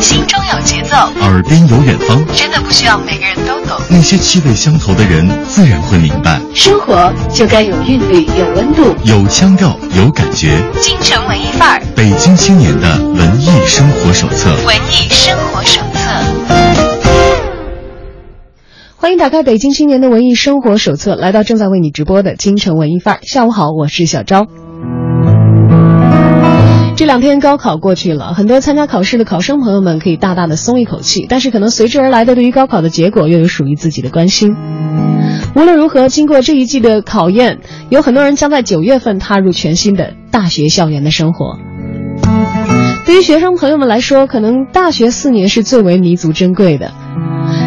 心中有节奏，耳边有远方，真的不需要每个人都懂。那些气味相投的人，自然会明白。生活就该有韵律，有温度，有腔调，有感觉。京城文艺范儿，北京青年的文艺生活手册。文艺生活手册。欢迎打开北京青年的文艺生活手册，来到正在为你直播的京城文艺范儿。下午好，我是小昭。这两天高考过去了，很多参加考试的考生朋友们可以大大的松一口气，但是可能随之而来的对于高考的结果又有属于自己的关心。无论如何，经过这一季的考验，有很多人将在九月份踏入全新的大学校园的生活。对于学生朋友们来说，可能大学四年是最为弥足珍贵的。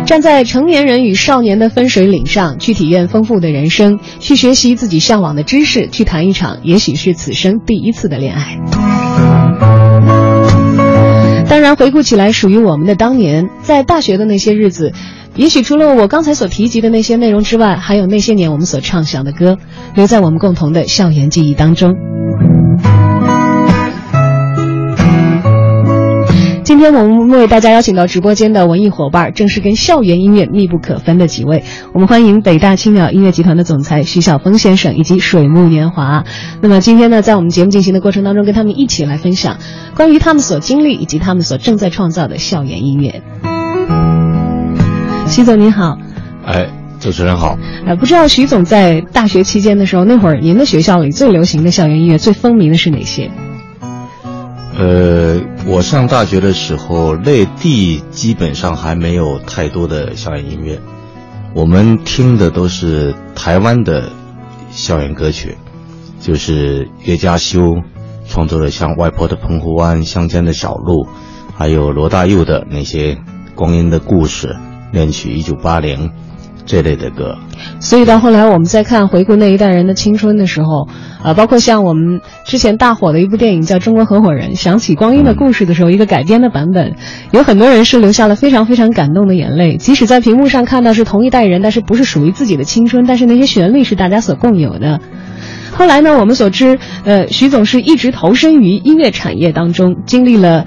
站在成年人与少年的分水岭上，去体验丰富的人生，去学习自己向往的知识，去谈一场也许是此生第一次的恋爱。当然，回顾起来，属于我们的当年，在大学的那些日子，也许除了我刚才所提及的那些内容之外，还有那些年我们所唱响的歌，留在我们共同的校园记忆当中。今天我们为大家邀请到直播间的文艺伙伴，正是跟校园音乐密不可分的几位。我们欢迎北大青鸟音乐集团的总裁徐晓峰先生以及水木年华。那么今天呢，在我们节目进行的过程当中，跟他们一起来分享关于他们所经历以及他们所正在创造的校园音乐。徐总您好，哎，主持人好。呃，不知道徐总在大学期间的时候，那会儿您的学校里最流行的校园音乐、最风靡的是哪些？呃，我上大学的时候，内地基本上还没有太多的校园音乐，我们听的都是台湾的校园歌曲，就是岳家修创作的像《外婆的澎湖湾》《乡间的小路》，还有罗大佑的那些《光阴的故事》《恋曲一九八零》这类的歌。所以到后来，我们在看回顾那一代人的青春的时候，啊，包括像我们之前大火的一部电影叫《中国合伙人》，想起光阴的故事的时候，一个改编的版本，有很多人是流下了非常非常感动的眼泪。即使在屏幕上看到是同一代人，但是不是属于自己的青春，但是那些旋律是大家所共有的。后来呢，我们所知，呃，徐总是一直投身于音乐产业当中，经历了。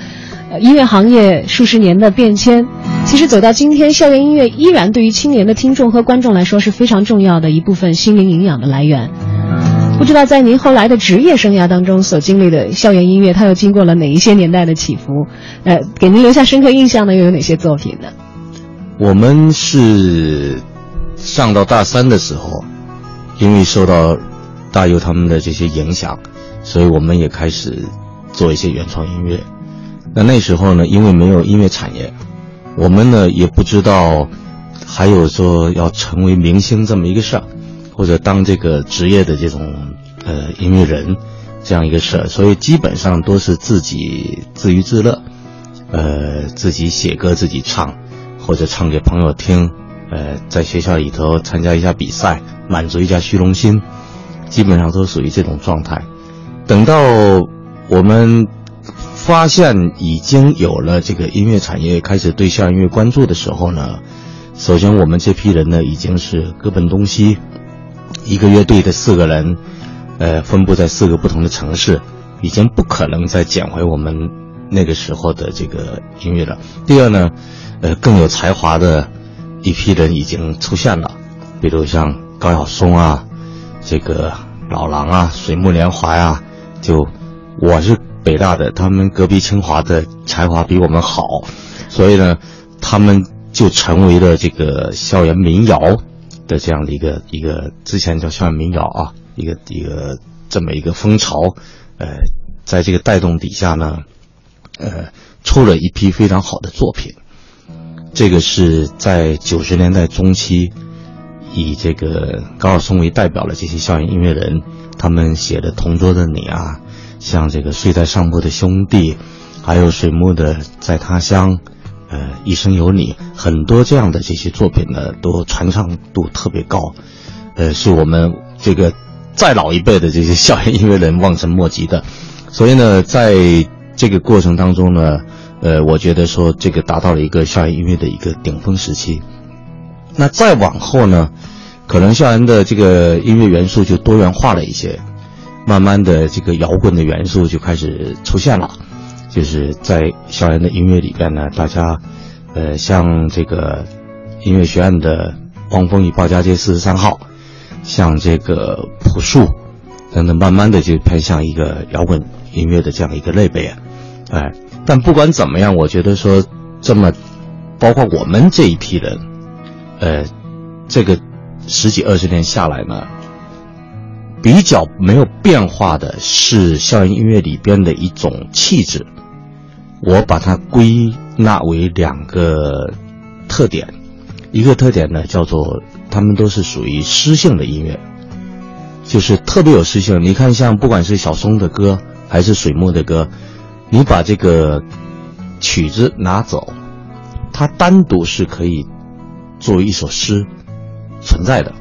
音乐行业数十年的变迁，其实走到今天，校园音乐依然对于青年的听众和观众来说是非常重要的一部分心灵营养的来源。不知道在您后来的职业生涯当中所经历的校园音乐，它又经过了哪一些年代的起伏？呃，给您留下深刻印象的又有哪些作品呢？我们是上到大三的时候，因为受到大佑他们的这些影响，所以我们也开始做一些原创音乐。那那时候呢，因为没有音乐产业，我们呢也不知道还有说要成为明星这么一个事儿，或者当这个职业的这种呃音乐人这样一个事儿，所以基本上都是自己自娱自乐，呃，自己写歌自己唱，或者唱给朋友听，呃，在学校里头参加一下比赛，满足一下虚荣心，基本上都属于这种状态。等到我们。发现已经有了这个音乐产业开始对校园音乐关注的时候呢，首先我们这批人呢已经是各奔东西，一个乐队的四个人，呃，分布在四个不同的城市，已经不可能再捡回我们那个时候的这个音乐了。第二呢，呃，更有才华的一批人已经出现了，比如像高晓松啊，这个老狼啊，水木年华呀，就我是。北大的，他们隔壁清华的才华比我们好，所以呢，他们就成为了这个校园民谣的这样的一个一个，之前叫校园民谣啊，一个一个这么一个风潮，呃，在这个带动底下呢，呃，出了一批非常好的作品。这个是在九十年代中期，以这个高晓松为代表的这些校园音乐人，他们写的《同桌的你》啊。像这个睡在上铺的兄弟，还有水木的在他乡，呃，一生有你，很多这样的这些作品呢，都传唱度特别高，呃，是我们这个再老一辈的这些校园音乐人望尘莫及的。所以呢，在这个过程当中呢，呃，我觉得说这个达到了一个校园音乐的一个顶峰时期。那再往后呢，可能校园的这个音乐元素就多元化了一些。慢慢的，这个摇滚的元素就开始出现了，就是在校园的音乐里边呢，大家，呃，像这个音乐学院的汪峰与鲍家街四十三号，像这个朴树等等，慢慢的就偏向一个摇滚音乐的这样一个类别，哎，但不管怎么样，我觉得说这么，包括我们这一批人，呃，这个十几二十年下来呢。比较没有变化的是校园音乐里边的一种气质，我把它归纳为两个特点，一个特点呢叫做他们都是属于诗性的音乐，就是特别有诗性。你看，像不管是小松的歌还是水墨的歌，你把这个曲子拿走，它单独是可以作为一首诗存在的。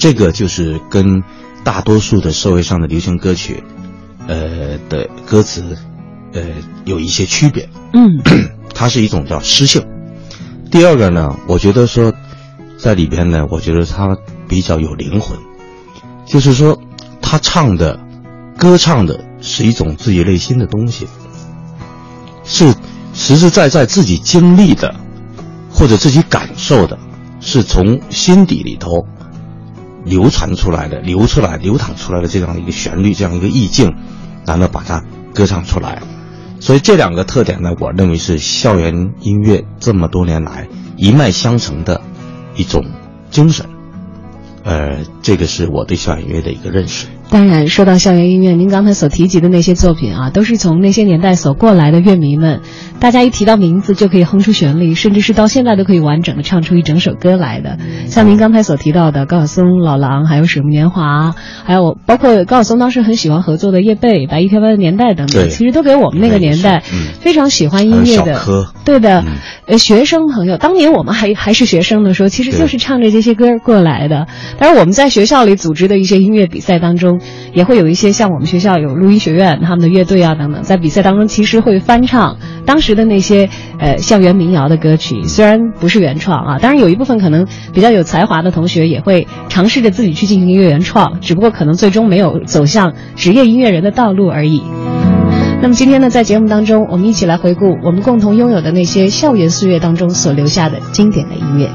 这个就是跟大多数的社会上的流行歌曲，呃的歌词，呃有一些区别。嗯，它是一种叫诗性。第二个呢，我觉得说，在里边呢，我觉得它比较有灵魂，就是说，他唱的，歌唱的是一种自己内心的东西，是实实在在自己经历的，或者自己感受的，是从心底里头。流传出来的、流出来、流淌出来的这样一个旋律，这样一个意境，然后把它歌唱出来。所以这两个特点呢，我认为是校园音乐这么多年来一脉相承的一种精神。呃，这个是我对校园音乐的一个认识。当然，说到校园音乐，您刚才所提及的那些作品啊，都是从那些年代所过来的乐迷们，大家一提到名字就可以哼出旋律，甚至是到现在都可以完整的唱出一整首歌来的。像您刚才所提到的高晓松、老狼，还有水木年华，还有包括高晓松当时很喜欢合作的叶蓓、白衣飘飘的年代等等，其实都给我们那个年代非常喜欢音乐的，对的，呃，学生朋友，当年我们还还是学生的时候，其实就是唱着这些歌过来的。但是，我们在学校里组织的一些音乐比赛当中。也会有一些像我们学校有录音学院他们的乐队啊等等，在比赛当中其实会翻唱当时的那些呃校园民谣的歌曲，虽然不是原创啊，当然有一部分可能比较有才华的同学也会尝试着自己去进行一个原创，只不过可能最终没有走向职业音乐人的道路而已。那么今天呢，在节目当中，我们一起来回顾我们共同拥有的那些校园岁月当中所留下的经典的音乐。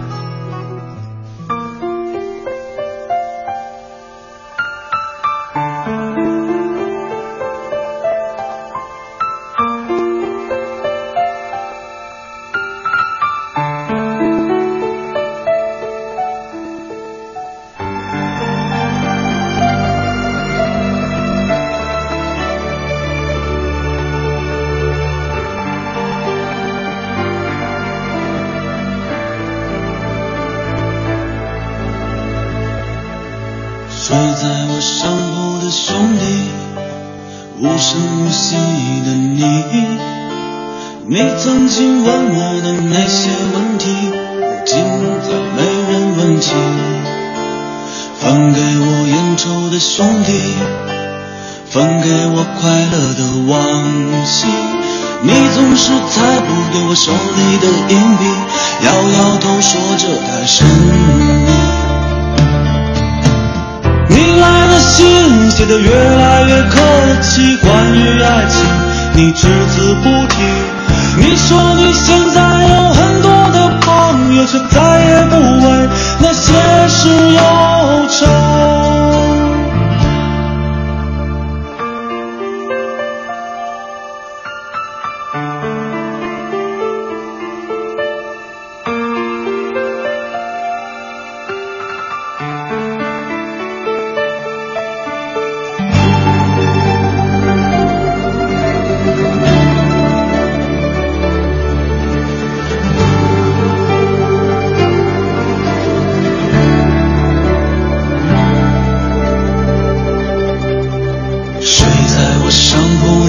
你曾经问我的那些问题如今再没人问起分给我烟抽的兄弟分给我快乐的往昔你总是猜不对我手里的硬币摇摇头说这太神秘。你来的信写的越来越客气关于爱情你只字不提。你说你现在有很多的朋友，却再也不为那些事忧愁。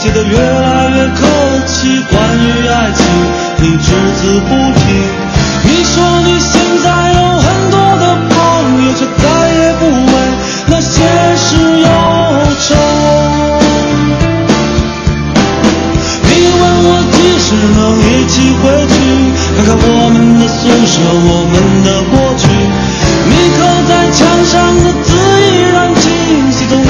写得越来越客气，关于爱情你只字不提。你说你现在有很多的朋友，却再也不为那些事忧愁。你问我几时能一起回去，看看我们的宿舍，我们的过去。你刻在墙上的字依然清晰，从那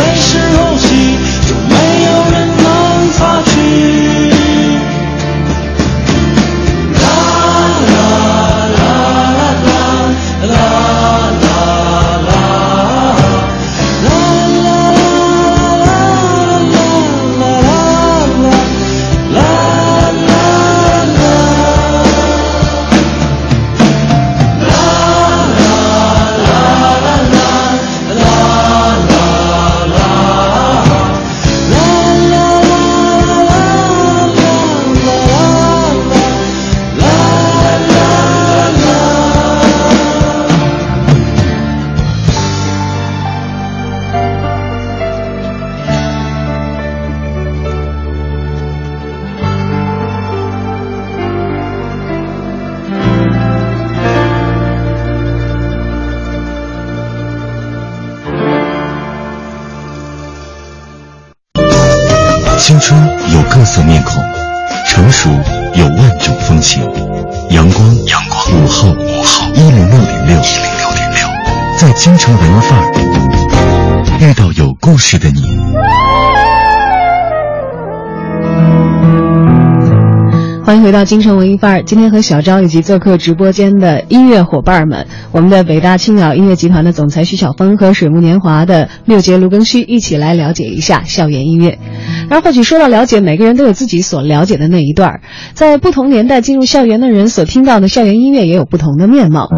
到京城文艺范儿。今天和小张以及做客直播间的音乐伙伴们，我们的北大青鸟音乐集团的总裁徐晓峰和水木年华的六杰卢庚戌一起来了解一下校园音乐。而或许说到了解，每个人都有自己所了解的那一段儿，在不同年代进入校园的人所听到的校园音乐也有不同的面貌。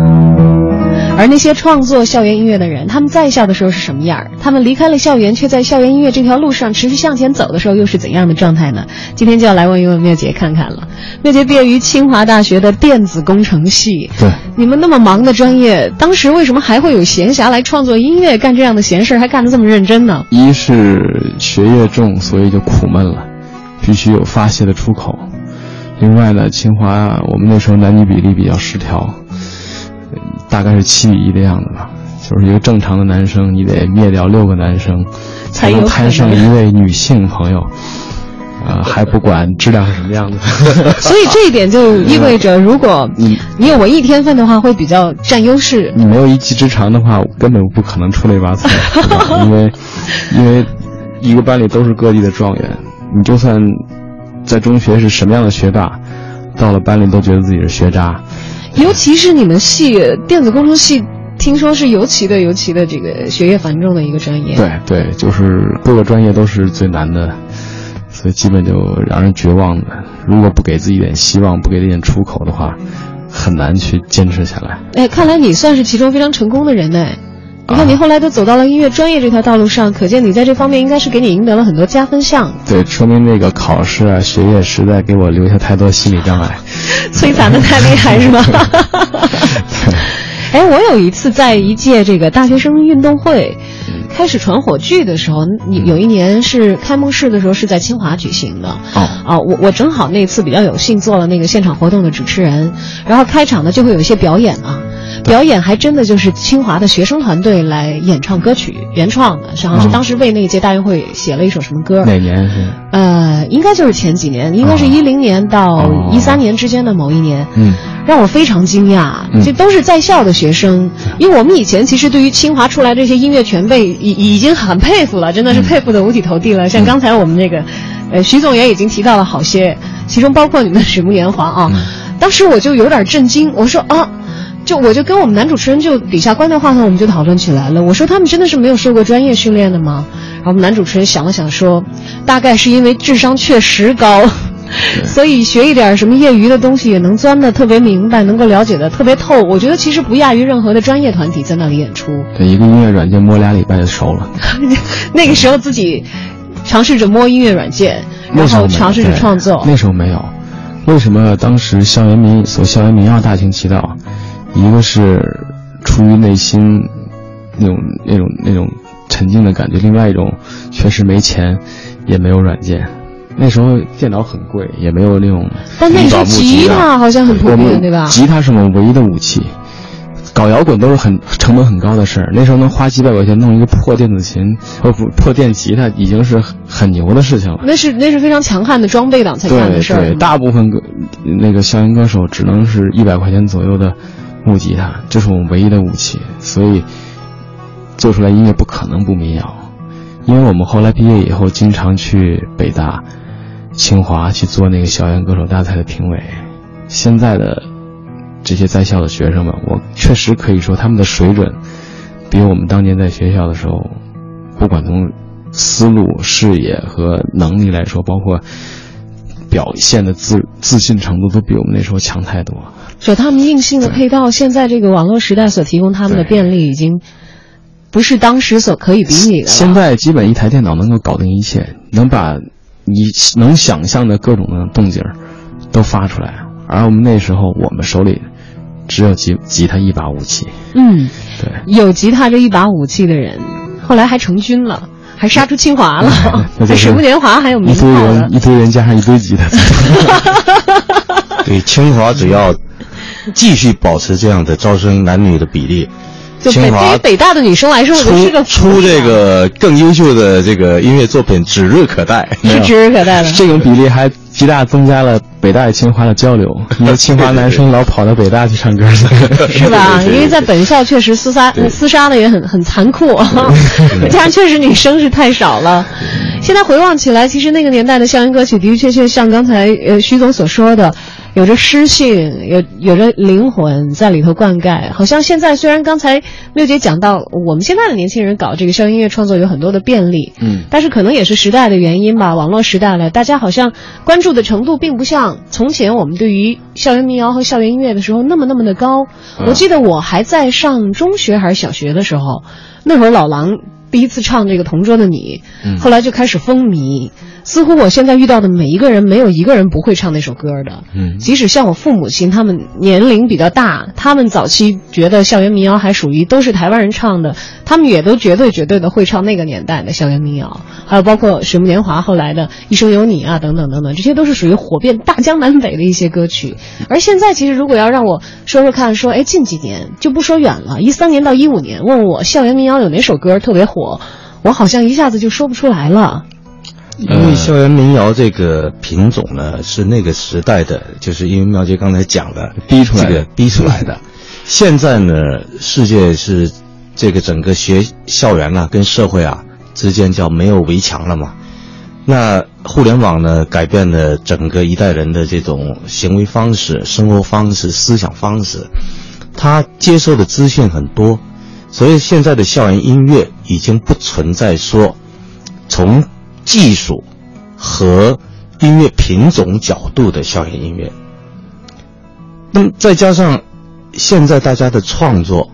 而那些创作校园音乐的人，他们在校的时候是什么样儿？他们离开了校园，却在校园音乐这条路上持续向前走的时候，又是怎样的状态呢？今天就要来问一问妙姐看看了。妙姐毕业于清华大学的电子工程系，对，你们那么忙的专业，当时为什么还会有闲暇来创作音乐，干这样的闲事儿，还干得这么认真呢？一是学业重，所以就苦闷了，必须有发泄的出口。另外呢，清华我们那时候男女比例比较失调，呃大概是七比一的样子吧。就是一个正常的男生，你得灭掉六个男生，才能摊上一位女性朋友。啊、还不管质量是什么样子。所以这一点就意味着，如果你 你有文艺天分的话，会比较占优势。你没有一技之长的话，根本不可能出类拔萃，因为因为一个班里都是各地的状元，你就算在中学是什么样的学霸，到了班里都觉得自己是学渣。尤其是你们系电子工程系，听说是尤其的尤其的这个学业繁重的一个专业。对对，就是各个专业都是最难的，所以基本就让人绝望的。如果不给自己一点希望，不给自己一点出口的话，很难去坚持下来。哎，看来你算是其中非常成功的人呢。你看，你后来都走到了音乐专业这条道路上，可见你在这方面应该是给你赢得了很多加分项。对，说明那个考试啊、学业实在给我留下太多心理障碍。摧残的太厉害是吗？哎，我有一次在一届这个大学生运动会开始传火炬的时候，你有一年是开幕式的时候是在清华举行的。哦啊，我我正好那次比较有幸做了那个现场活动的主持人，然后开场呢就会有一些表演嘛。表演还真的就是清华的学生团队来演唱歌曲，原创的，好像是嗯当时为那一届大运会写了一首什么歌。哪年是？呃，应该就是前几年，应该是哦一零年到哦一三年之间的某一年。嗯，让我非常惊讶，嗯这都是在校的学生，因为我们以前其实对于清华出来这些音乐前辈已已经很佩服了，真的是嗯佩服的五体投地了。像刚才我们那个，呃，徐总也已经提到了好些，其中包括你们的水木年华啊，嗯当时我就有点震惊，我说啊。就我就跟我们男主持人就底下关掉话筒，我们就讨论起来了。我说他们真的是没有受过专业训练的吗？然后我们男主持人想了想说，大概是因为智商确实高，所以学一点什么业余的东西也能钻得特别明白，能够了解的特别透。我觉得其实不亚于任何的专业团体在那里演出。对，一个音乐软件摸俩礼拜就熟了。那个时候自己尝试着摸音乐软件，然后尝试着创作。那时候没有，为什么当时校园民所校园民谣大行其道？一个是出于内心那种那种那种沉静的感觉，另外一种确实没钱，也没有软件，那时候电脑很贵，也没有那种。但那时候吉他好像很普遍，对吧？吉他是我们唯一的武器。搞摇滚都是很成本很高的事儿，那时候能花几百块钱弄一个破电子琴，呃不破电吉他，已经是很牛的事情了。那是那是非常强悍的装备党才干的事儿。对对，大部分歌那个校园歌手只能是一百块钱左右的木吉他，这是我们唯一的武器，所以做出来音乐不可能不民谣。因为我们后来毕业以后，经常去北大、清华去做那个校园歌手大赛的评委，现在的。这些在校的学生们，我确实可以说他们的水准，比我们当年在学校的时候，不管从思路、视野和能力来说，包括表现的自自信程度，都比我们那时候强太多。就他们硬性的配套，现在这个网络时代所提供他们的便利，已经不是当时所可以比拟的。现在基本一台电脑能够搞定一切，能把你能想象的各种的动静都发出来。而我们那时候，我们手里。只有吉吉他一把武器，嗯，对，有吉他这一把武器的人，后来还成军了，还杀出清华了，在水木年华还有名号一堆人，一堆人加上一堆吉他，对，清华只要继续保持这样的招生男女的比例。清华对于北大的女生来说，我是个出这个更优秀的这个音乐作品指日可待，是指日可待的。这种比例还极大增加了北大与清华的交流，因为清华男生老跑到北大去唱歌去，是吧？因为在本校确实厮杀厮杀的也很很残酷，加上确实女生是太少了。现在回望起来，其实那个年代的校园歌曲的的确确像刚才呃徐总所说的。有着诗性，有有着灵魂在里头灌溉。好像现在虽然刚才六姐讲到，我们现在的年轻人搞这个校园音乐创作有很多的便利，嗯，但是可能也是时代的原因吧。网络时代了，大家好像关注的程度并不像从前我们对于校园民谣和校园音乐的时候那么那么的高。我记得我还在上中学还是小学的时候，那会儿老狼第一次唱这个《同桌的你》，后来就开始风靡。似乎我现在遇到的每一个人，没有一个人不会唱那首歌的。嗯，即使像我父母亲，他们年龄比较大，他们早期觉得校园民谣还属于都是台湾人唱的，他们也都绝对绝对的会唱那个年代的校园民谣。还有包括水木年华后来的一生有你啊，等等等等，这些都是属于火遍大江南北的一些歌曲。而现在，其实如果要让我说说看，说哎，近几年就不说远了，一三年到一五年，问我校园民谣有哪首歌特别火，我好像一下子就说不出来了。因为校园民谣这个品种呢，是那个时代的，就是因为苗杰刚才讲的逼出来的，逼出来的。现在呢，世界是这个整个学校园啊，跟社会啊之间叫没有围墙了嘛。那互联网呢，改变了整个一代人的这种行为方式、生活方式、思想方式，他接受的资讯很多，所以现在的校园音乐已经不存在说从。技术和音乐品种角度的校园音乐，那么再加上现在大家的创作，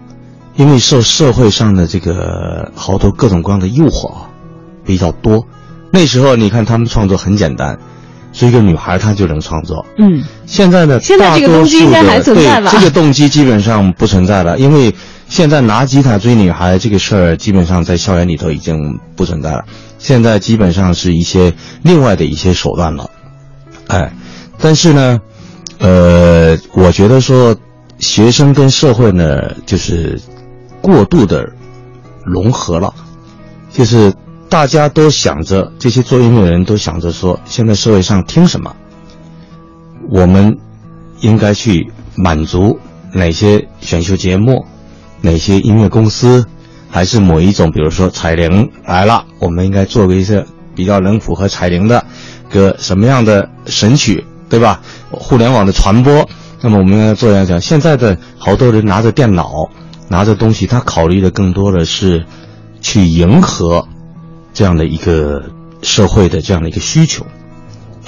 因为受社会上的这个好多各种各样的诱惑比较多。那时候你看他们创作很简单，是一个女孩她就能创作。嗯，现在呢，现在这个动机应该还存在吧？这个动机基本上不存在了，因为现在拿吉他追女孩这个事儿，基本上在校园里头已经不存在了。现在基本上是一些另外的一些手段了，哎，但是呢，呃，我觉得说学生跟社会呢，就是过度的融合了，就是大家都想着这些做音乐人都想着说，现在社会上听什么，我们应该去满足哪些选秀节目，哪些音乐公司。还是某一种，比如说彩铃来了，我们应该做个一些比较能符合彩铃的个什么样的神曲，对吧？互联网的传播，那么我们要做样讲，现在的好多人拿着电脑，拿着东西，他考虑的更多的是去迎合这样的一个社会的这样的一个需求，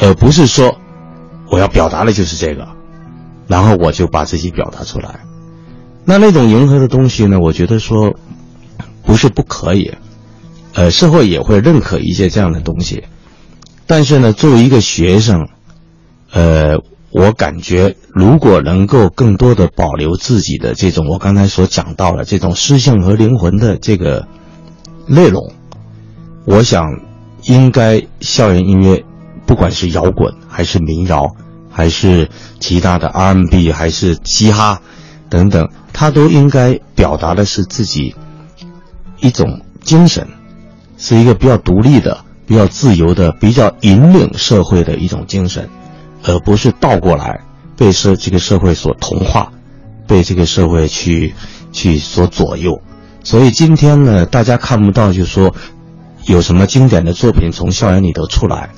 而不是说我要表达的就是这个，然后我就把自己表达出来。那那种迎合的东西呢？我觉得说。不是不可以，呃，社会也会认可一些这样的东西，但是呢，作为一个学生，呃，我感觉如果能够更多的保留自己的这种我刚才所讲到的这种诗性和灵魂的这个内容，我想应该校园音乐不管是摇滚还是民谣，还是其他的 R&B，还是嘻哈等等，它都应该表达的是自己一种精神，是一个比较独立的、比较自由的、比较引领社会的一种精神，而不是倒过来被社这个社会所同化，被这个社会去去所左右。所以今天呢，大家看不到，就说有什么经典的作品从校园里头出来，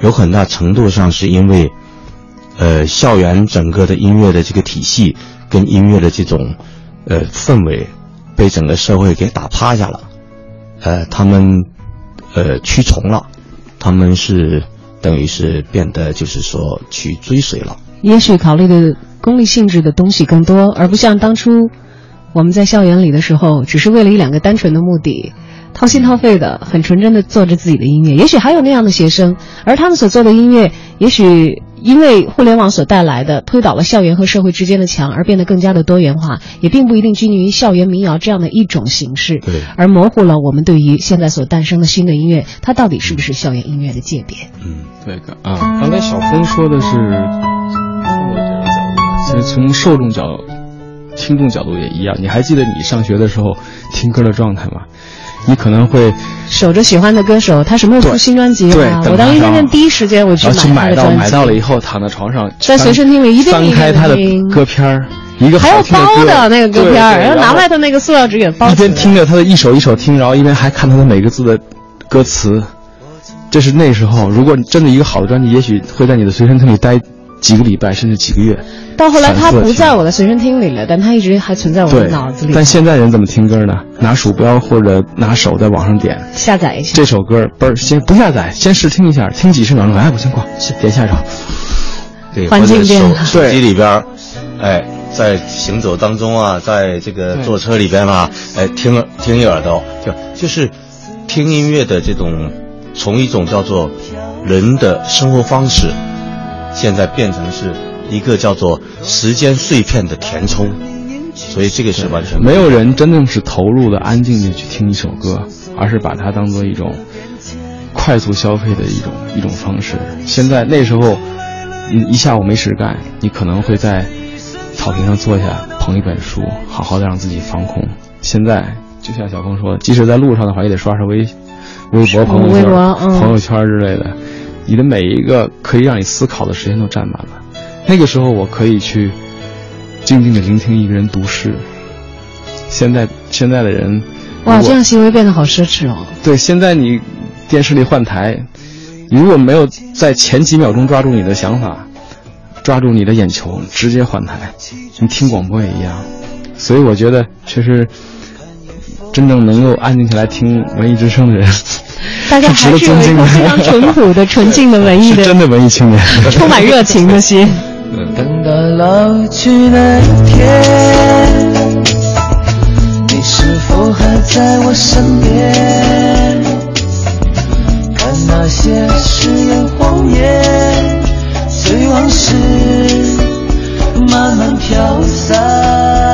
有很大程度上是因为，呃，校园整个的音乐的这个体系跟音乐的这种，呃，氛围，被整个社会给打趴下了，呃，他们，呃，屈从了，他们是等于是变得就是说去追随了。也许考虑的功利性质的东西更多，而不像当初我们在校园里的时候，只是为了一两个单纯的目的，掏心掏肺的、很纯真的做着自己的音乐。也许还有那样的学生，而他们所做的音乐，也许因为互联网所带来的推倒了校园和社会之间的墙，而变得更加的多元化，也并不一定拘泥于校园民谣这样的一种形式，对而模糊了我们对于现在所诞生的新的音乐，它到底是不是校园音乐的界别？嗯，对的啊，刚才小峰说的是创作者的角度，其实从受众角、听众角度也一样。你还记得你上学的时候听歌的状态吗？你可能会守着喜欢的歌手，他什么时候出新专辑对我当音乐店上第一时间我去然后去买到，买到了以后躺在床上，在随身听里一遍一遍翻开他的歌片儿，一个还有好听的歌包的那个歌片儿，然后拿外头那个塑料纸给包一。边听着他的一首一首听，然后一边还看他的每个字的歌词。这是那时候，如果你真的一个好的专辑，也许会在你的随身听里待几个礼拜，甚至几个月。到后来他反复地听不在我的随身听里了，但他一直还存在我的脑子里。但现在人怎么听歌呢？拿鼠标或者拿手在网上点下载一下，这首歌，不是先不下载，先试听一下，听几十秒钟，哎不行，挂，点下一首。对，环境变了手机里边儿，哎，在行走当中啊，在这个坐车里边啊，哎，听听一耳朵，就就是听音乐的这种，从一种叫做人的生活方式，现在变成是一个叫做时间碎片的填充，所以这个是完全没有人真正是投入的、安静的去听一首歌，而是把它当做一种快速消费的一种一种方式。现在那时候，你一下午没事干，你可能会在草坪上坐下，捧一本书，好好的让自己放空。现在就像小峰说的，即使在路上的话，也得刷刷微微博、朋友圈、朋友圈之类的。你的每一个可以让你思考的时间都占满了。那个时候，我可以去静静的聆听一个人读诗。现在现在的人，哇，这样行为变得好奢侈哦。对，现在你电视里换台，你如果没有在前几秒钟抓住你的想法，抓住你的眼球，直接换台，你听广播也一样。所以我觉得，确实，真正能够安静下来听文艺之声的人，大家还是有一颗非常淳朴的、纯净的文艺的、是真的文艺青年，充满热情的心。等到老去那一天，你是否还在我身边？看那些誓言谎言，随往事慢慢飘散。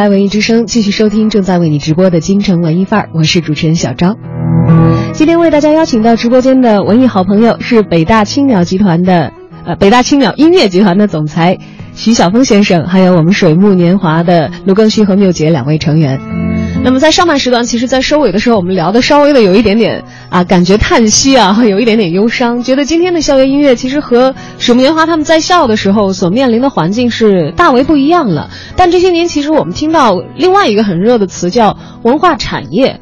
来，文艺之声继续收听正在为你直播的京城文艺范儿，我是主持人小张。今天为大家邀请到直播间的文艺好朋友是北大青鸟集团的，呃，北大青鸟音乐集团的总裁徐晓峰先生，还有我们水木年华的卢庚戌和缪杰两位成员。那么在上半时段，其实，在收尾的时候，我们聊的稍微的有一点点啊，感觉叹息啊，有一点点忧伤，觉得今天的校园音乐其实和水木年华他们在校的时候所面临的环境是大为不一样了。但这些年，其实我们听到另外一个很热的词叫文化产业，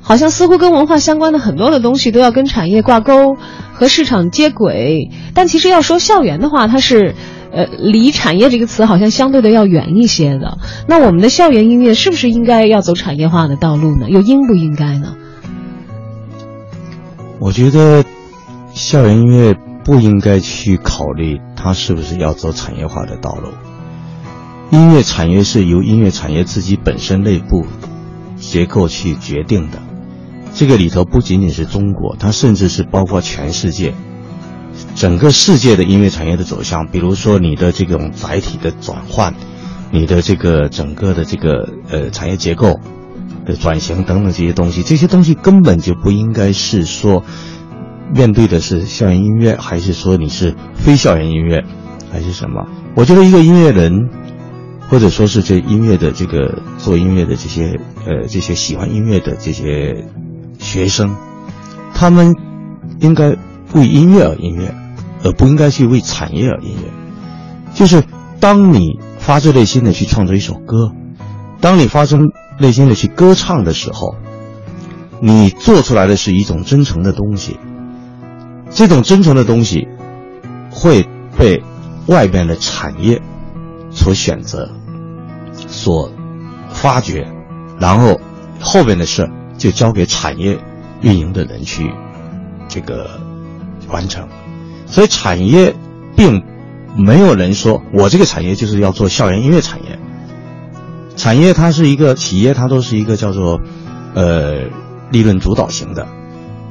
好像似乎跟文化相关的很多的东西都要跟产业挂钩，和市场接轨。但其实要说校园的话，它是。呃，离产业这个词好像相对的要远一些的。那我们的校园音乐是不是应该要走产业化的道路呢？又应不应该呢？我觉得校园音乐不应该去考虑它是不是要走产业化的道路。音乐产业是由音乐产业自己本身内部结构去决定的。这个里头不仅仅是中国，它甚至是包括全世界。整个世界的音乐产业的走向，比如说你的这种载体的转换，你的这个整个的这个呃产业结构的转型等等这些东西，这些东西根本就不应该是说面对的是校园音乐，还是说你是非校园音乐，还是什么？我觉得一个音乐人，或者说是这音乐的这个做音乐的这些呃这些喜欢音乐的这些学生，他们应该为音乐而音乐。而不应该去为产业而音乐，就是当你发自内心的去创作一首歌，当你发自内心的去歌唱的时候，你做出来的是一种真诚的东西。这种真诚的东西会被外边的产业所选择、所发掘，然后后边的事就交给产业运营的人去这个完成。所以产业，并没有人说我这个产业就是要做校园音乐产业。产业它是一个企业，它都是一个叫做，呃，利润主导型的。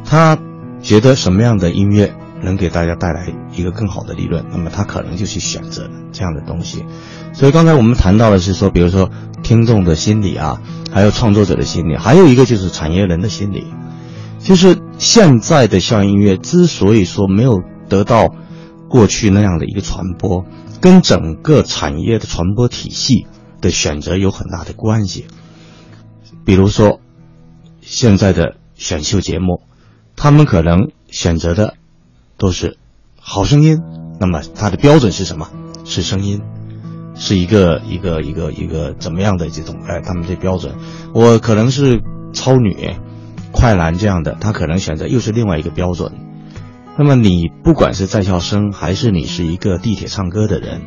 他觉得什么样的音乐能给大家带来一个更好的利润，那么他可能就去选择这样的东西。所以刚才我们谈到的是说，比如说听众的心理啊，还有创作者的心理，还有一个就是产业人的心理。就是现在的校园音乐之所以说没有。得到过去那样的一个传播，跟整个产业的传播体系的选择有很大的关系。比如说，现在的选秀节目，他们可能选择的都是好声音，那么它的标准是什么？是声音，是一个一个一个一个怎么样的这种？哎，他们的标准，我可能是超女、快男这样的，他可能选择又是另外一个标准。那么你不管是在校生，还是你是一个地铁唱歌的人，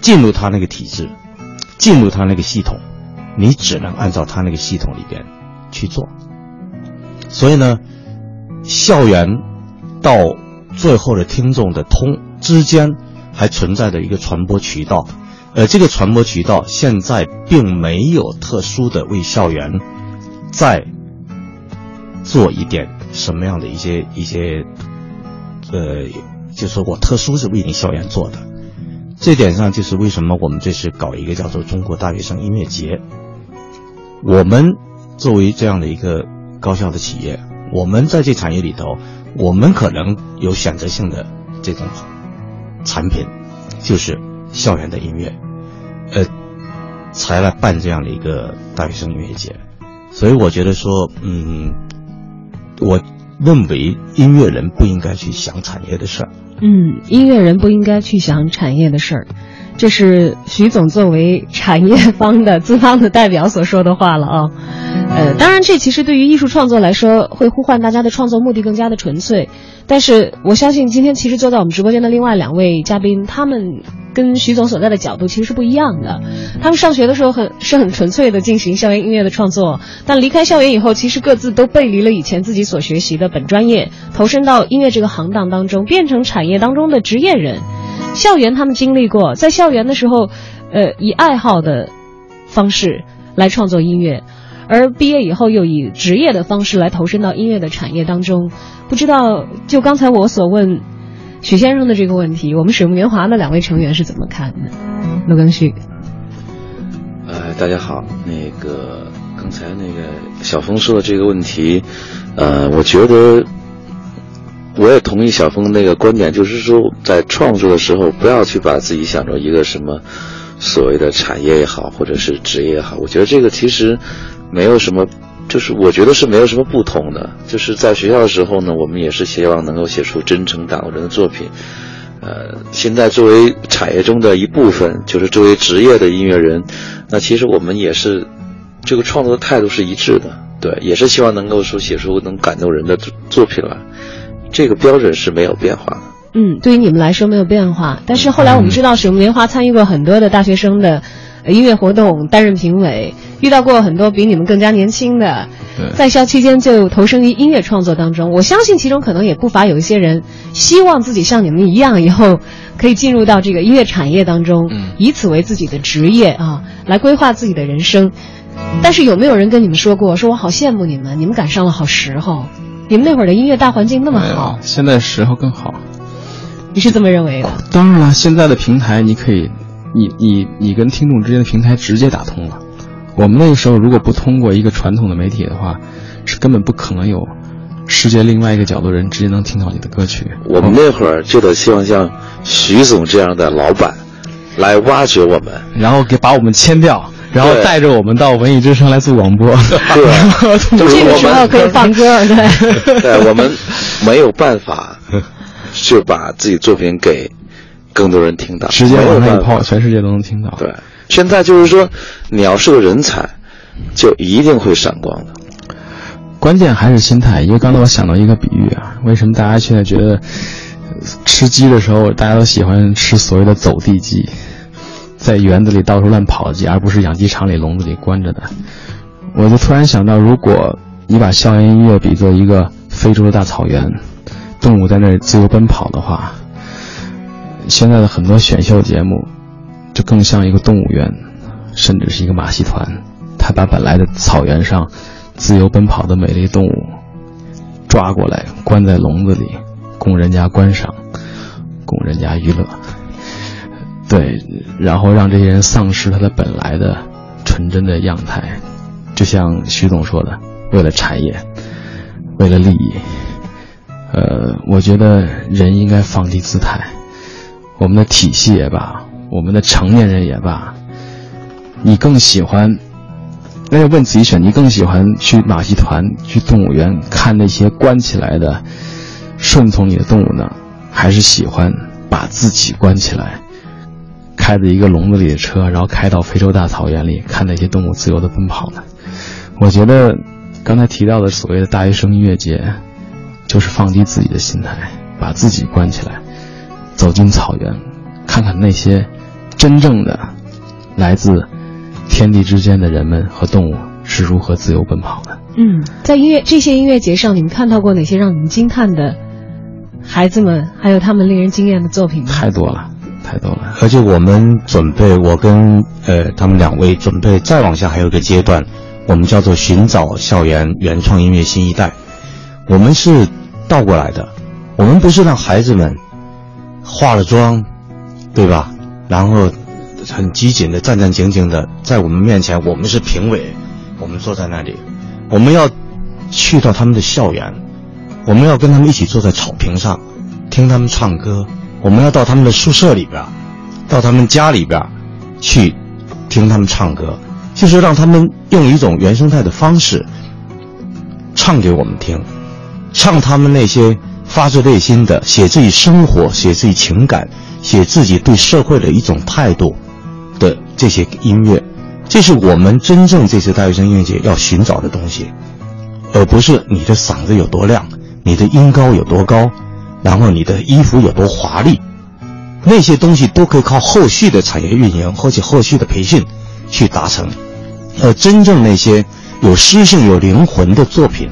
进入他那个体制，进入他那个系统，你只能按照他那个系统里边去做。所以呢，校园到最后的听众的通之间还存在着一个传播渠道，呃，这个传播渠道现在并没有特殊的为校园在做一点。什么样的一些一些，呃，就说我特殊是为你校园做的，这点上就是为什么我们这次搞一个叫做中国大学生音乐节。我们作为这样的一个高校的企业，我们在这产业里头，我们可能有选择性的这种产品，就是校园的音乐，呃，才来办这样的一个大学生音乐节。所以我觉得说，嗯。我认为音乐人不应该去想产业的事儿。嗯，音乐人不应该去想产业的事儿，这是徐总作为产业方的资方的代表所说的话了啊。呃，当然，这其实对于艺术创作来说，会呼唤大家的创作目的更加的纯粹。但是我相信，今天其实坐在我们直播间的另外两位嘉宾，他们跟徐总所在的角度其实是不一样的。他们上学的时候很是很纯粹的进行校园音乐的创作，但离开校园以后，其实各自都背离了以前自己所学习的本专业，投身到音乐这个行当当中，变成产业当中的职业人。校园他们经历过，在校园的时候，呃，以爱好的方式来创作音乐。而毕业以后又以职业的方式来投身到音乐的产业当中，不知道就刚才我所问许先生的这个问题，我们水木年华的两位成员是怎么看的？陆庚戌，呃大家好。那个刚才那个小峰说的这个问题，呃，我觉得我也同意小峰那个观点，就是说在创作的时候，不要去把自己想成一个什么所谓的产业也好，或者是职业也好。我觉得这个其实没有什么，就是我觉得是没有什么不同的。就是在学校的时候呢，我们也是希望能够写出真诚打动人的作品。呃，现在作为产业中的一部分，就是作为职业的音乐人，那其实我们也是这个创作的态度是一致的，对，也是希望能够说写出能感动人的作作品来，这个标准是没有变化的。嗯，对于你们来说没有变化，但是后来我们知道，水木年华参与过很多的大学生的呃音乐活动，担任评委，遇到过很多比你们更加年轻的，在校期间就投身于音乐创作当中。我相信其中可能也不乏有一些人希望自己像你们一样，以后可以进入到这个音乐产业当中，以此为自己的职业啊，来规划自己的人生。但是有没有人跟你们说过，说我好羡慕你们，你们赶上了好时候，你们那会儿的音乐大环境那么好，现在时候更好。你是这么认为的？当然了，现在的平台你可以，你你你跟听众之间的平台直接打通了。我们那个时候如果不通过一个传统的媒体的话，是根本不可能有世界另外一个角度人直接能听到你的歌曲。我们那会儿就得希望像徐总这样的老板来挖掘我们，然后给把我们签掉，然后带着我们到文艺之声来做广播。对，这个时候可以放歌，对。对，我们没有办法。就把自己作品给更多人听到，直接往上一抛，全世界都能听到。对，现在就是说，你要是个人才，就一定会闪光的。关键还是心态。因为刚才我想到一个比喻啊，为什么大家现在觉得吃鸡的时候，大家都喜欢吃所谓的走地鸡，在园子里到处乱跑的鸡，而不是养鸡场里笼子里关着的？我就突然想到，如果你把校园音乐比作一个非洲的大草原。动物在那儿自由奔跑的话，现在的很多选秀节目，就更像一个动物园，甚至是一个马戏团。他把本来的草原上自由奔跑的美丽动物抓过来，关在笼子里，供人家观赏，供人家娱乐。对，然后让这些人丧失他的本来的纯真的样态，就像徐总说的，为了产业，为了利益。呃，我觉得人应该放低姿态。我们的体系也罢，我们的成年人也罢，你更喜欢，那要问自己选，你更喜欢去马戏团、去动物园看那些关起来的、顺从你的动物呢，还是喜欢把自己关起来，开着一个笼子里的车，然后开到非洲大草原里看那些动物自由的奔跑呢？我觉得刚才提到的所谓的大学生音乐节。就是放低自己的心态，把自己关起来，走进草原，看看那些真正的来自天地之间的人们和动物是如何自由奔跑的。嗯，在音乐这些音乐节上，你们看到过哪些让你们惊叹的孩子们，还有他们令人惊艳的作品吗？太多了，太多了。而且我们准备，我跟呃他们两位准备再往下还有一个阶段，我们叫做寻找校园原创音乐新一代。我们是倒过来的，我们不是让孩子们化了妆，对吧？然后很机警的、战战兢兢的在我们面前，我们是评委，我们坐在那里，我们要去到他们的校园，我们要跟他们一起坐在草坪上，听他们唱歌，我们要到他们的宿舍里边，到他们家里边去听他们唱歌，就是让他们用一种原生态的方式唱给我们听。唱他们那些发自内心的写自己生活、写自己情感、写自己对社会的一种态度的这些音乐，这是我们真正这次大学生音乐节要寻找的东西，而不是你的嗓子有多亮，你的音高有多高，然后你的衣服有多华丽，那些东西都可以靠后续的产业运营或者后续的培训去达成，而真正那些有诗性、有灵魂的作品。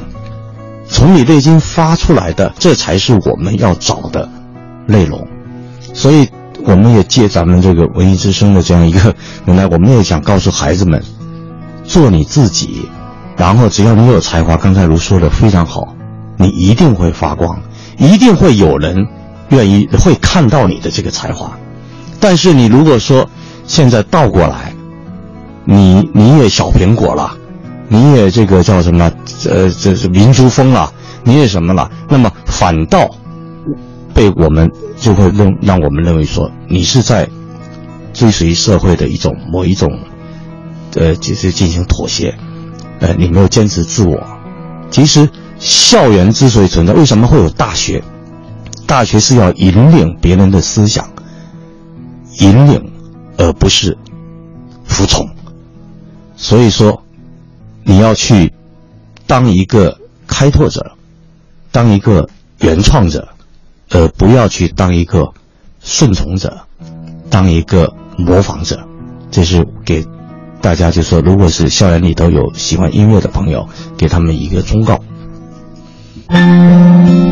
从你内心发出来的，这才是我们要找的内容。所以，我们也借咱们这个文艺之声的这样一个，原来我们也想告诉孩子们，做你自己，然后只要你有才华，刚才如说的非常好，你一定会发光，一定会有人愿意会看到你的这个才华。但是你如果说现在倒过来，你你也小苹果了，你也这个叫什么？呃，这是民族风了，你也什么了？那么反倒被我们就会认让我们认为说，你是在追随社会的一种某一种，呃，就是进行妥协，呃，你没有坚持自我。其实校园之所以存在，为什么会有大学？大学是要引领别人的思想，引领，而不是服从。所以说，你要去当一个开拓者，当一个原创者，而不要去当一个顺从者，当一个模仿者。这是给大家就说，如果是校园里头有喜欢音乐的朋友，给他们一个忠告。又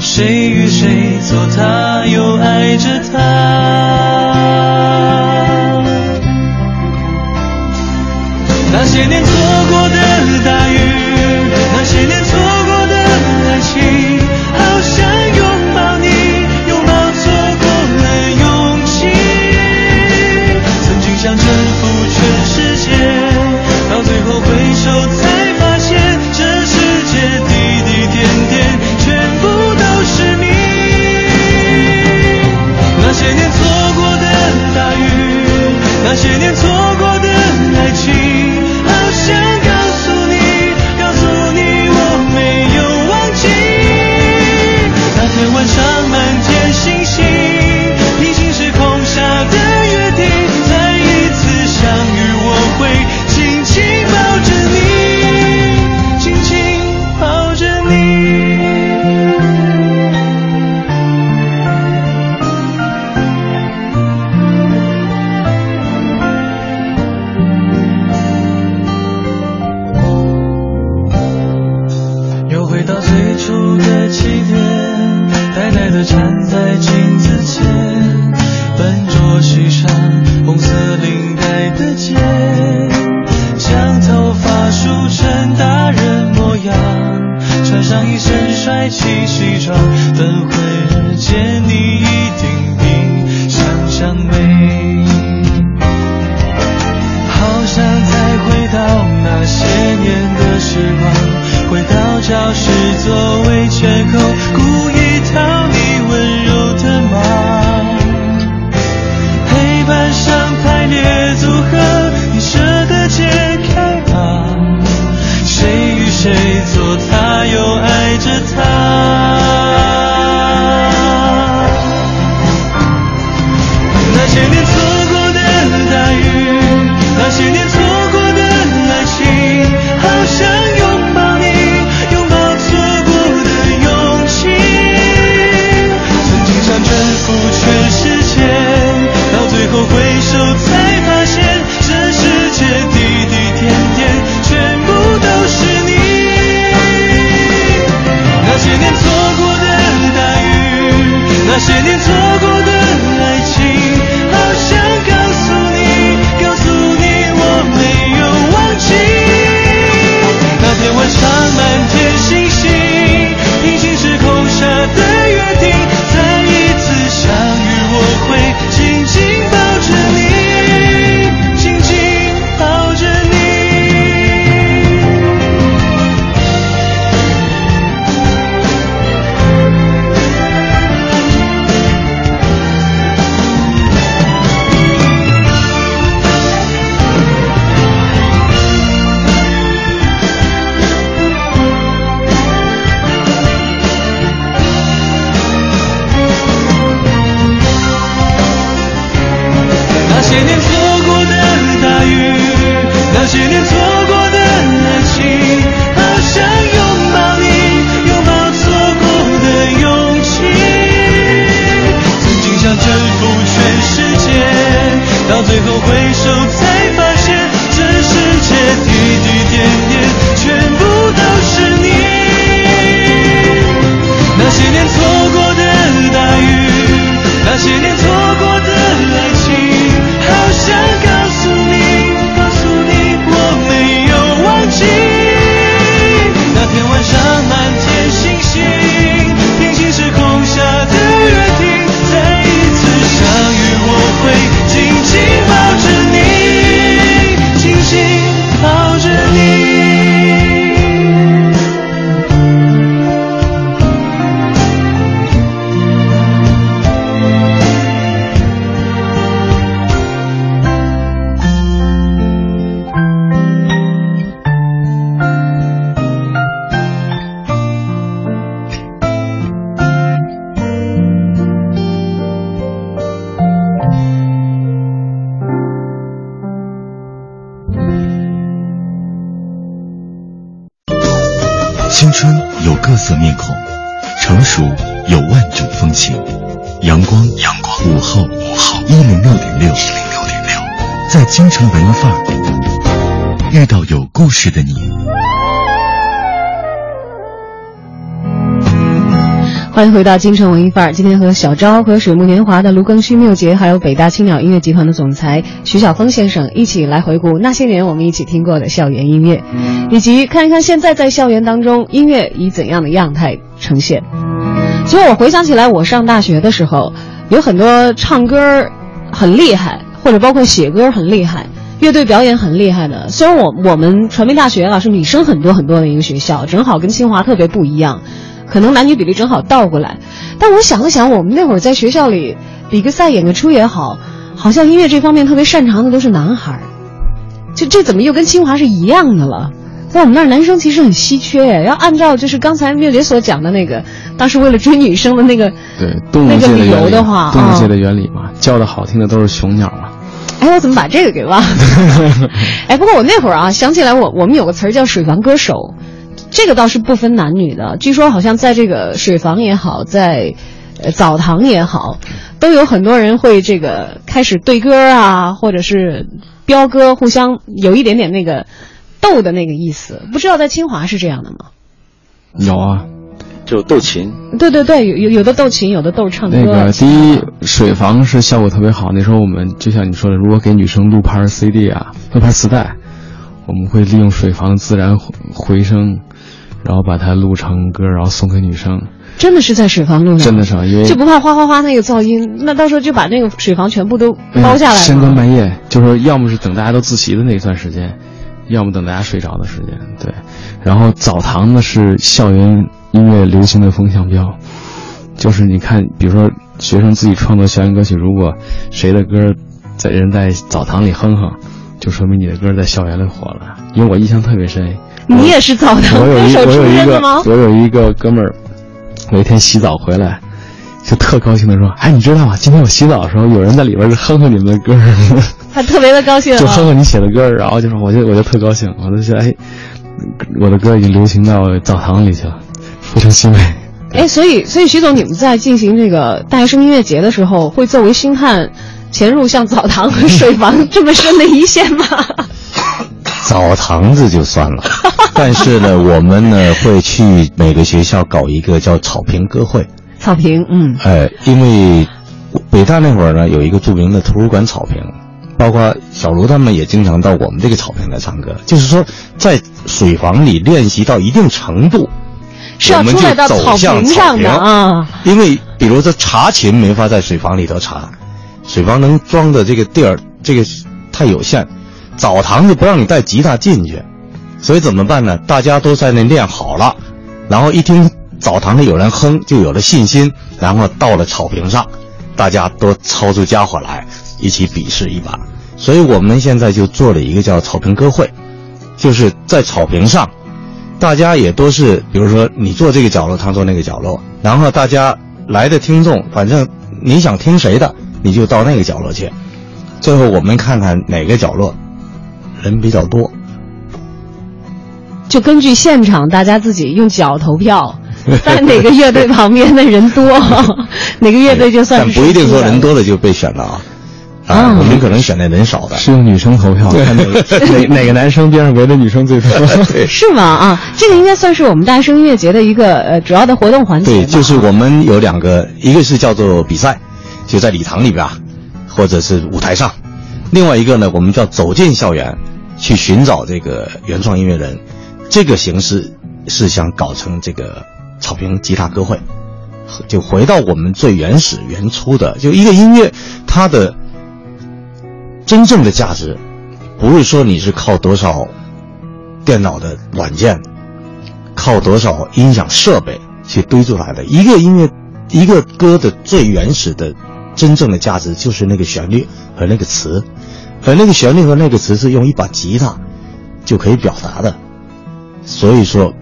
谁与谁做他，又爱着他？那些年错过的遇到有故事的你。欢迎回到京城文艺范儿。今天和小昭、和水木年华的卢庚戌缪杰，还有北大青鸟音乐集团的总裁徐晓峰先生一起来回顾那些年我们一起听过的校园音乐，以及看一看现在在校园当中音乐以怎样的样态呈现。其实我回想起来，我上大学的时候，有很多唱歌很厉害，或者包括写歌很厉害，乐队表演很厉害的。虽然我我们传媒大学啊是女生很多很多的一个学校，正好跟清华特别不一样。可能男女比例正好倒过来，但我想了想，我们那会儿在学校里比个赛、演个出也好，好像音乐这方面特别擅长的都是男孩儿。就这怎么又跟清华是一样的了？在我们那儿男生其实很稀缺耶。要按照就是刚才缪姐所讲的那个，当时为了追女生的那个对动物那个理界的原理由的话，动物界啊的原理嘛，叫的好听的都是雄鸟嘛。哎，我怎么把这个给忘了？哎，不过我那会儿啊，想起来我我们有个词儿叫水房歌手，这个倒是不分男女的。据说好像在这个水房也好，在呃澡堂也好，都有很多人会这个开始对歌啊，或者是飙歌，互相有一点点那个斗的那个意思。不知道在清华是这样的吗？有啊，就斗琴，对对对，有有有的斗琴，有的斗唱歌。那个第一水房是效果特别好。那时候我们就像你说的，如果给女生录盘 CD 啊，录盘磁带，我们会利用水房的自然回回声，然后把它录成歌，然后送给女生。真的是在水房录的，真的是啊因为就不怕哗哗哗那个噪音，那到时候就把那个水房全部都包下来了。深更半夜，就是说要么是等大家都自习的那一段时间，要么等大家睡着的时间。对，然后澡堂呢是校园音乐流行的风向标，就是你看，比如说学生自己创作校园歌曲，如果谁的歌在人在澡堂里哼哼，就说明你的歌在校园里火了。因为我印象特别深，你也是澡堂我有一歌手出我有一个身的吗？我有一个哥们儿，有一天洗澡回来，就特高兴的说：“哎，你知道吗？今天我洗澡的时候，有人在里边是哼哼你们的歌儿，他特别的高兴 啊，就哼哼你写的歌儿。”然后就说，我就我就特高兴，我就觉得哎，我的歌已经流行到澡堂里去了，非常欣慰。哎，所以所以徐总，你们在进行这个大学生音乐节的时候，会作为星探潜入像澡堂和水房 这么深的一线吗？澡堂子就算了，但是呢，我们呢会去每个学校搞一个叫草坪歌会。草坪，嗯，哎，因为北大那会儿呢有一个著名的图书馆草坪，包括小卢他们也经常到我们这个草坪来唱歌。就是说，在水房里练习到一定程度，是要我们出来到草就走向坪上的草坪啊。因为比如说查琴没法在水房里头查，水房能装的这个地儿这个太有限，澡堂子不让你带吉他进去，所以怎么办呢？大家都在那练好了，然后一听澡堂里有人哼，就有了信心，然后到了草坪上，大家都掏出家伙来一起比试一把。所以我们现在就做了一个叫草坪歌会，就是在草坪上。大家也都是，比如说你坐这个角落，他坐那个角落，然后大家来的听众，反正你想听谁的，你就到那个角落去。最后我们看看哪个角落人比较多，就根据现场大家自己用脚投票，在哪个乐队旁边的人多，哪个乐队就算是但不一定说人多的就被选了啊。啊，啊我们可能选那人少的。是用女生投票，看哪 哪哪个男生边上围的女生最多。是吗？啊，这个应该算是我们大学生音乐节的一个呃主要的活动环节对，就是我们有两个，一个是叫做比赛，就在礼堂里边啊，或者是舞台上；另外一个呢，我们叫走进校园，去寻找这个原创音乐人。这个形式是想搞成这个草坪吉他歌会，就回到我们最原始、原初的，就一个音乐它的真正的价值，不是说你是靠多少电脑的软件，靠多少音响设备去堆出来的。一个音乐，一个歌的最原始的、真正的价值就是那个旋律和那个词，而那个旋律和那个词是用一把吉他就可以表达的。所以说，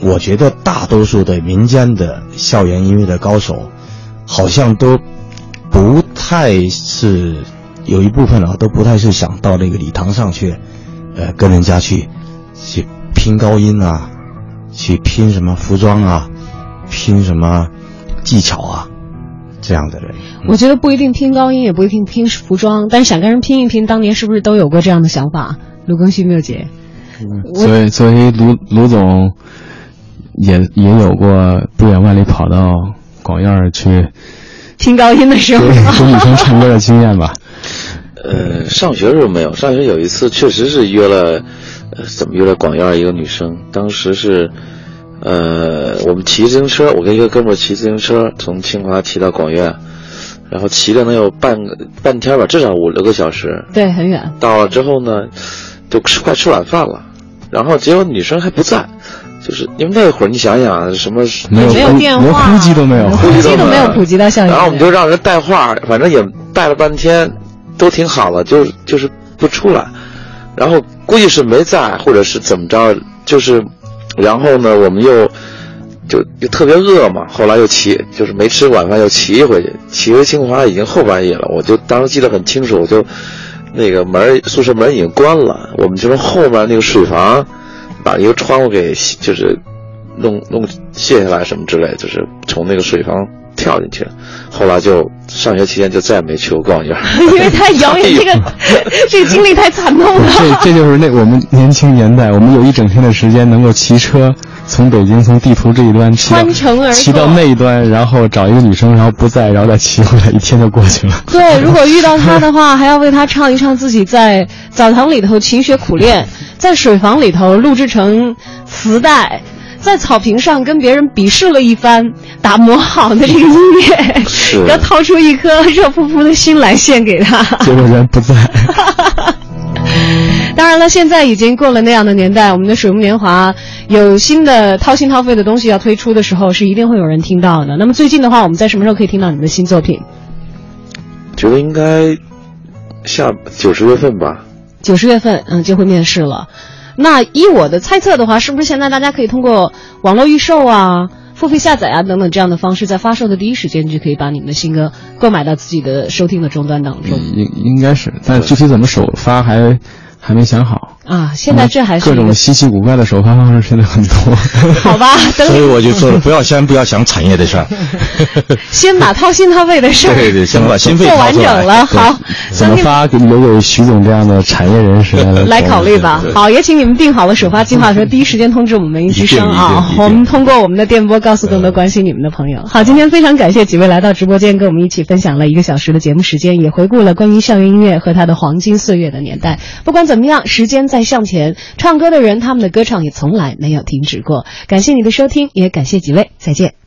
我觉得大多数的民间的校园音乐的高手，好像都不太是有一部分啊，都不太是想到那个礼堂上去，呃，跟人家去去拼高音啊，去拼什么服装啊，拼什么技巧啊，这样的人。我觉得不一定拼高音，也不一定拼服装，但是想跟人拼一拼，当年是不是都有过这样的想法？卢庚戌、缪姐，所以，所以卢卢总，也也有过不远万里跑到广院去拼高音的时候给，给女生唱歌的经验吧。呃，上学的时候没有，上学有一次确实是约了，呃，怎么约了广院一个女生，当时是，呃，我们骑自行车，我跟一个哥们儿骑自行车从清华骑到广院，然后骑了能有半个半天吧，至少五六个小时。对，很远。到了之后呢，就吃快吃晚饭了，然后结果女生还不在，就是因为那会儿你想想啊什么没有没有电话，连呼机都没有呼机都没有普及到校园。然后我们就让人带话，反正也带了半天，都挺好的，就就是不出来。然后估计是没在，或者是怎么着，就是，然后呢，我们又就又特别饿嘛，后来又骑，就是没吃晚饭又骑回去，骑回清华已经后半夜了，我就当时记得很清楚，我就那个门宿舍门已经关了，我们就从后面那个水房把一个窗户给就是弄弄卸下来什么之类，就是从那个水房跳进去了。后来就上学期间就再也没去过广院，因为太遥远，这个这个经历太惨痛了。这这就是那我们年轻年代，我们有一整天的时间能够骑车从北京从地图这一端骑到穿城而过骑到那一端，然后找一个女生，然后不在，然后再骑回来，一天就过去了。对，如果遇到她的话，还要为她唱一唱自己在澡堂里头勤学苦练，在水房里头录制成磁带，在草坪上跟别人比试了一番，打磨好的这个音乐，要掏出一颗热乎乎的心来献给他。结果人不在。当然了，现在已经过了那样的年代，我们的水木年华有新的掏心掏肺的东西要推出的时候，是一定会有人听到的。那么最近的话，我们在什么时候可以听到你们的新作品？觉得应该下九十月份吧。九十月份，嗯，就会面试了。那依我的猜测的话，是不是现在大家可以通过网络预售啊、付费下载啊等等这样的方式，在发售的第一时间就可以把你们的新歌购买到自己的收听的终端当中应应该是，但具体怎么首发还还没想好。啊？现在这还是各种稀奇古怪的首发方式，现在很多。好吧？等所以我就说了，不要先不要想产业的事儿，先把掏心掏肺的事儿对对，先把心肺做完掏出来。整了。好，怎么发给留给徐总这样的产业人士来来考虑吧。好，也请你们定好了首发计划的时候，第一时间通知我们音之声啊我们通过我们的电波告诉更多关心你们的朋友。好，今天非常感谢几位来到直播间，跟我们一起分享了一个小时的节目时间，也回顾了关于校园音乐和它的黄金岁月的年代。不管怎么样，时间在向前，唱歌的人他们的歌唱也从来没有停止过。感谢你的收听，也感谢几位，再见。